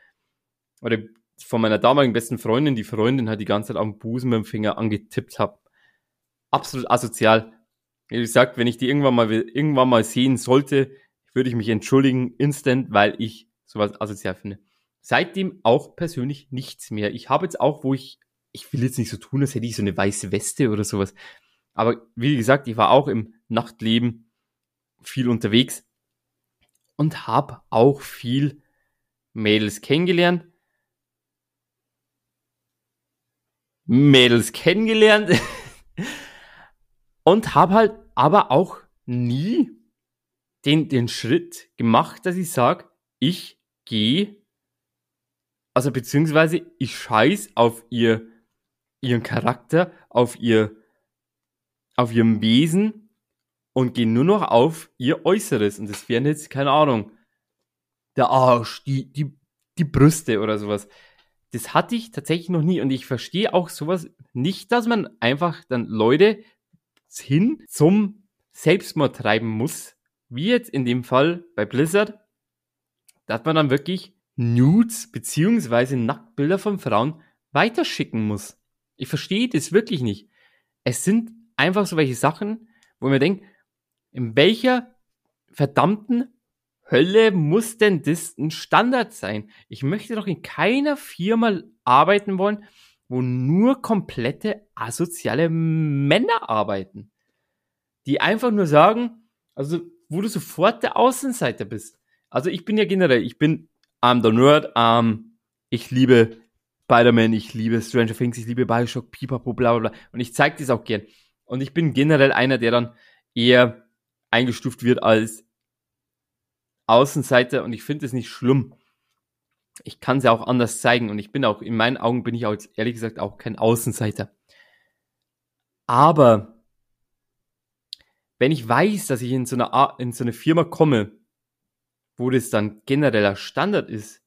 oder von meiner damaligen besten Freundin, die Freundin hat die ganze Zeit am Busen mit dem Finger angetippt habe. Absolut asozial. Wie gesagt, wenn ich die irgendwann mal, irgendwann mal sehen sollte, würde ich mich entschuldigen, instant, weil ich sowas asozial finde. Seitdem auch persönlich nichts mehr. Ich habe jetzt auch, wo ich, ich will jetzt nicht so tun, als hätte ich so eine weiße Weste oder sowas. Aber wie gesagt, ich war auch im Nachtleben viel unterwegs und habe auch viel Mädels kennengelernt Mädels kennengelernt [LAUGHS] und habe halt aber auch nie den, den Schritt gemacht, dass ich sage, ich gehe, also beziehungsweise ich scheiß auf ihr, ihren Charakter, auf ihr, auf ihrem Wesen und gehe nur noch auf ihr Äußeres. Und das wären jetzt, keine Ahnung, der Arsch, die, die, die Brüste oder sowas das hatte ich tatsächlich noch nie und ich verstehe auch sowas nicht, dass man einfach dann Leute hin zum Selbstmord treiben muss, wie jetzt in dem Fall bei Blizzard, dass man dann wirklich Nudes beziehungsweise Nacktbilder von Frauen weiterschicken muss. Ich verstehe das wirklich nicht. Es sind einfach so welche Sachen, wo man denkt, in welcher verdammten Hölle muss denn das ein Standard sein? Ich möchte doch in keiner Firma arbeiten wollen, wo nur komplette asoziale Männer arbeiten. Die einfach nur sagen, also wo du sofort der Außenseiter bist. Also ich bin ja generell, ich bin I'm the Nerd, um, ich liebe Spider-Man, ich liebe Stranger Things, ich liebe Bioshock, Pipapo, bla bla bla. Und ich zeige das auch gern. Und ich bin generell einer, der dann eher eingestuft wird als Außenseiter und ich finde es nicht schlimm. Ich kann es ja auch anders zeigen und ich bin auch, in meinen Augen bin ich auch ehrlich gesagt auch kein Außenseiter. Aber wenn ich weiß, dass ich in so eine, in so eine Firma komme, wo das dann genereller Standard ist,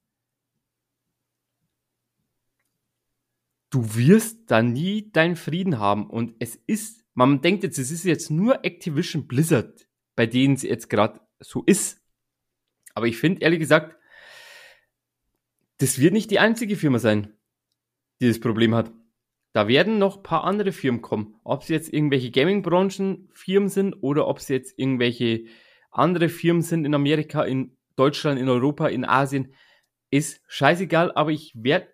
du wirst da nie deinen Frieden haben. Und es ist, man denkt jetzt, es ist jetzt nur Activision Blizzard, bei denen es jetzt gerade so ist. Aber ich finde, ehrlich gesagt, das wird nicht die einzige Firma sein, die das Problem hat. Da werden noch paar andere Firmen kommen. Ob sie jetzt irgendwelche Gaming-Branchen-Firmen sind oder ob sie jetzt irgendwelche andere Firmen sind in Amerika, in Deutschland, in Europa, in Asien, ist scheißegal, aber ich werde,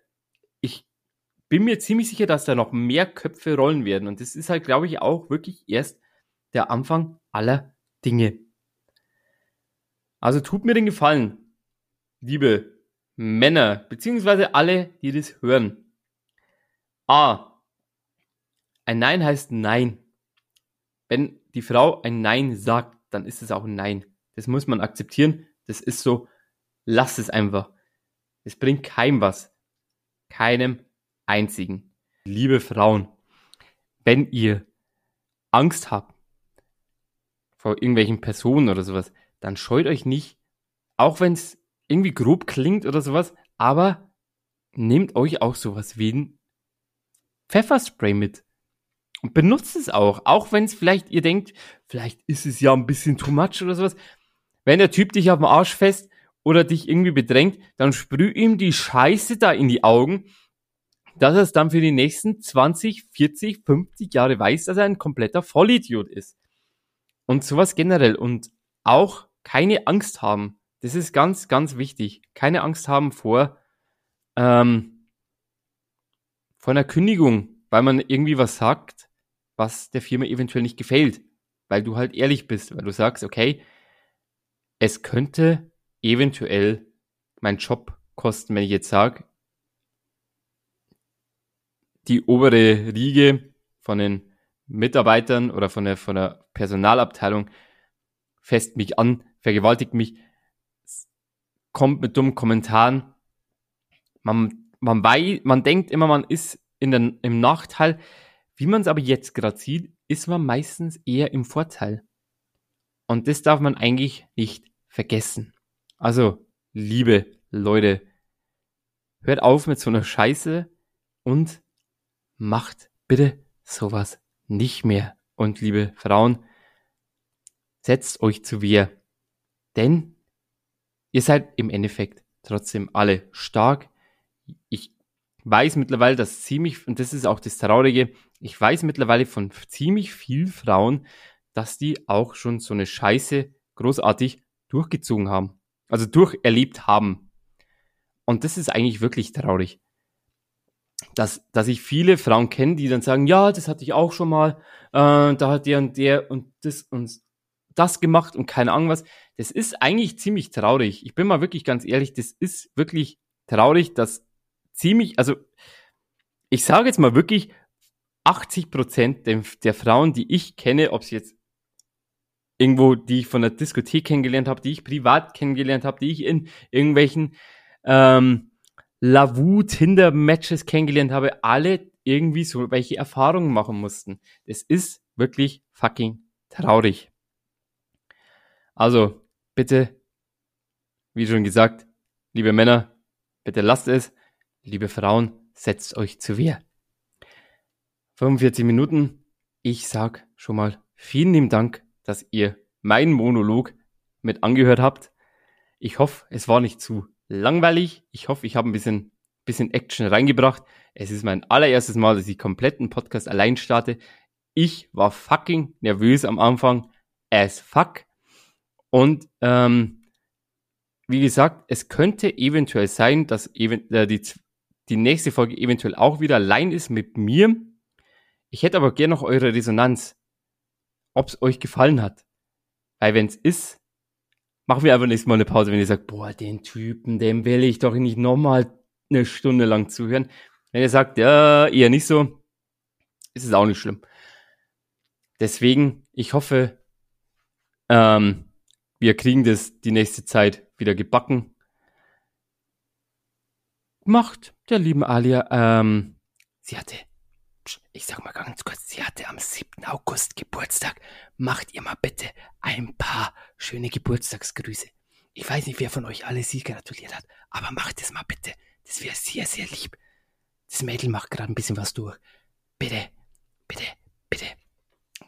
bin mir ziemlich sicher, dass da noch mehr Köpfe rollen werden. Und das ist halt, glaube ich, auch wirklich erst der Anfang aller Dinge. Also tut mir den Gefallen, liebe Männer, beziehungsweise alle, die das hören. A. Ein Nein heißt Nein. Wenn die Frau ein Nein sagt, dann ist es auch ein Nein. Das muss man akzeptieren. Das ist so. Lasst es einfach. Es bringt keinem was. Keinem einzigen. Liebe Frauen, wenn ihr Angst habt vor irgendwelchen Personen oder sowas, dann scheut euch nicht, auch wenn es irgendwie grob klingt oder sowas, aber nehmt euch auch sowas wie ein Pfefferspray mit. Und benutzt es auch, auch wenn es vielleicht, ihr denkt, vielleicht ist es ja ein bisschen too much oder sowas. Wenn der Typ dich auf dem Arsch fest oder dich irgendwie bedrängt, dann sprüh ihm die Scheiße da in die Augen, dass er es dann für die nächsten 20, 40, 50 Jahre weiß, dass er ein kompletter Vollidiot ist. Und sowas generell. Und auch keine Angst haben. Das ist ganz, ganz wichtig. Keine Angst haben vor, ähm, vor einer Kündigung, weil man irgendwie was sagt, was der Firma eventuell nicht gefällt. Weil du halt ehrlich bist, weil du sagst, okay, es könnte eventuell mein Job kosten, wenn ich jetzt sage, die obere Riege von den Mitarbeitern oder von der, von der Personalabteilung fest mich an, vergewaltigt mich, kommt mit dummen Kommentaren. Man, man, weiß, man denkt immer, man ist in den, im Nachteil. Wie man es aber jetzt gerade sieht, ist man meistens eher im Vorteil. Und das darf man eigentlich nicht vergessen. Also, liebe Leute, hört auf mit so einer Scheiße und macht bitte sowas nicht mehr. Und liebe Frauen, setzt euch zu Wehr. Denn ihr seid im Endeffekt trotzdem alle stark. Ich weiß mittlerweile, dass ziemlich, und das ist auch das Traurige, ich weiß mittlerweile von ziemlich vielen Frauen, dass die auch schon so eine Scheiße großartig durchgezogen haben. Also durcherlebt haben. Und das ist eigentlich wirklich traurig. Dass, dass ich viele Frauen kenne, die dann sagen, ja, das hatte ich auch schon mal, äh, da hat der und der und das und das gemacht und keine Ahnung was. Das ist eigentlich ziemlich traurig. Ich bin mal wirklich ganz ehrlich, das ist wirklich traurig, dass ziemlich, also ich sage jetzt mal wirklich, 80 Prozent der, der Frauen, die ich kenne, ob sie jetzt irgendwo, die ich von der Diskothek kennengelernt habe, die ich privat kennengelernt habe, die ich in irgendwelchen ähm, Lavu Tinder Matches kennengelernt habe, alle irgendwie so welche Erfahrungen machen mussten. Das ist wirklich fucking traurig. Also, bitte, wie schon gesagt, liebe Männer, bitte lasst es. Liebe Frauen, setzt euch zu Wehr. 45 Minuten. Ich sag schon mal vielen lieben Dank, dass ihr meinen Monolog mit angehört habt. Ich hoffe, es war nicht zu langweilig. Ich hoffe, ich habe ein bisschen, bisschen Action reingebracht. Es ist mein allererstes Mal, dass ich kompletten Podcast allein starte. Ich war fucking nervös am Anfang. As fuck. Und ähm, wie gesagt, es könnte eventuell sein, dass even, äh, die, die nächste Folge eventuell auch wieder allein ist mit mir. Ich hätte aber gerne noch eure Resonanz, ob es euch gefallen hat. Weil wenn es ist, machen wir einfach nächstes Mal eine Pause, wenn ihr sagt, boah, den Typen, dem will ich doch nicht nochmal eine Stunde lang zuhören. Wenn ihr sagt, ja, eher nicht so, ist es auch nicht schlimm. Deswegen, ich hoffe, ähm, wir kriegen das die nächste Zeit wieder gebacken. Macht der lieben Alia, ähm, sie hatte, ich sag mal ganz kurz, sie hatte am 7. August Geburtstag. Macht ihr mal bitte ein paar schöne Geburtstagsgrüße. Ich weiß nicht, wer von euch alle sie gratuliert hat, aber macht es mal bitte. Das wäre sehr, sehr lieb. Das Mädel macht gerade ein bisschen was durch. Bitte, bitte, bitte.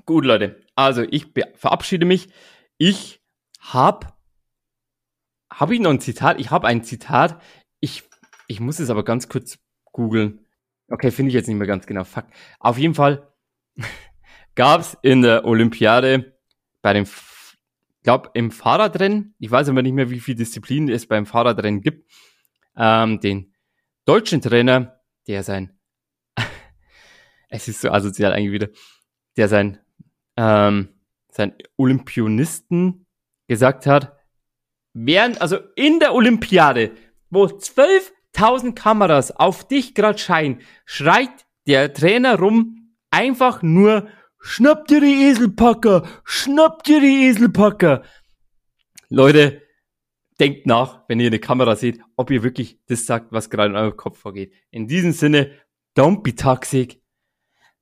Gut, Leute. Also ich verabschiede mich. Ich hab, habe ich noch ein Zitat? Ich habe ein Zitat. Ich, ich muss es aber ganz kurz googeln. Okay, finde ich jetzt nicht mehr ganz genau. Fuck. Auf jeden Fall [LAUGHS] gab es in der Olympiade bei dem, glaube im Fahrradrennen, ich weiß aber nicht mehr, wie viele Disziplinen es beim Fahrradrennen gibt, ähm, den deutschen Trainer, der sein, [LAUGHS] es ist so asozial eigentlich wieder, der sein, ähm, sein Olympionisten gesagt hat, während, also in der Olympiade, wo 12.000 Kameras auf dich gerade scheinen, schreit der Trainer rum, einfach nur, schnapp dir die Eselpacker, schnapp dir die Eselpacker. Leute, denkt nach, wenn ihr eine Kamera seht, ob ihr wirklich das sagt, was gerade in eurem Kopf vorgeht. In diesem Sinne, don't be toxic.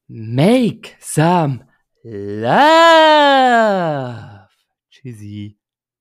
Make some love. Tschüssi.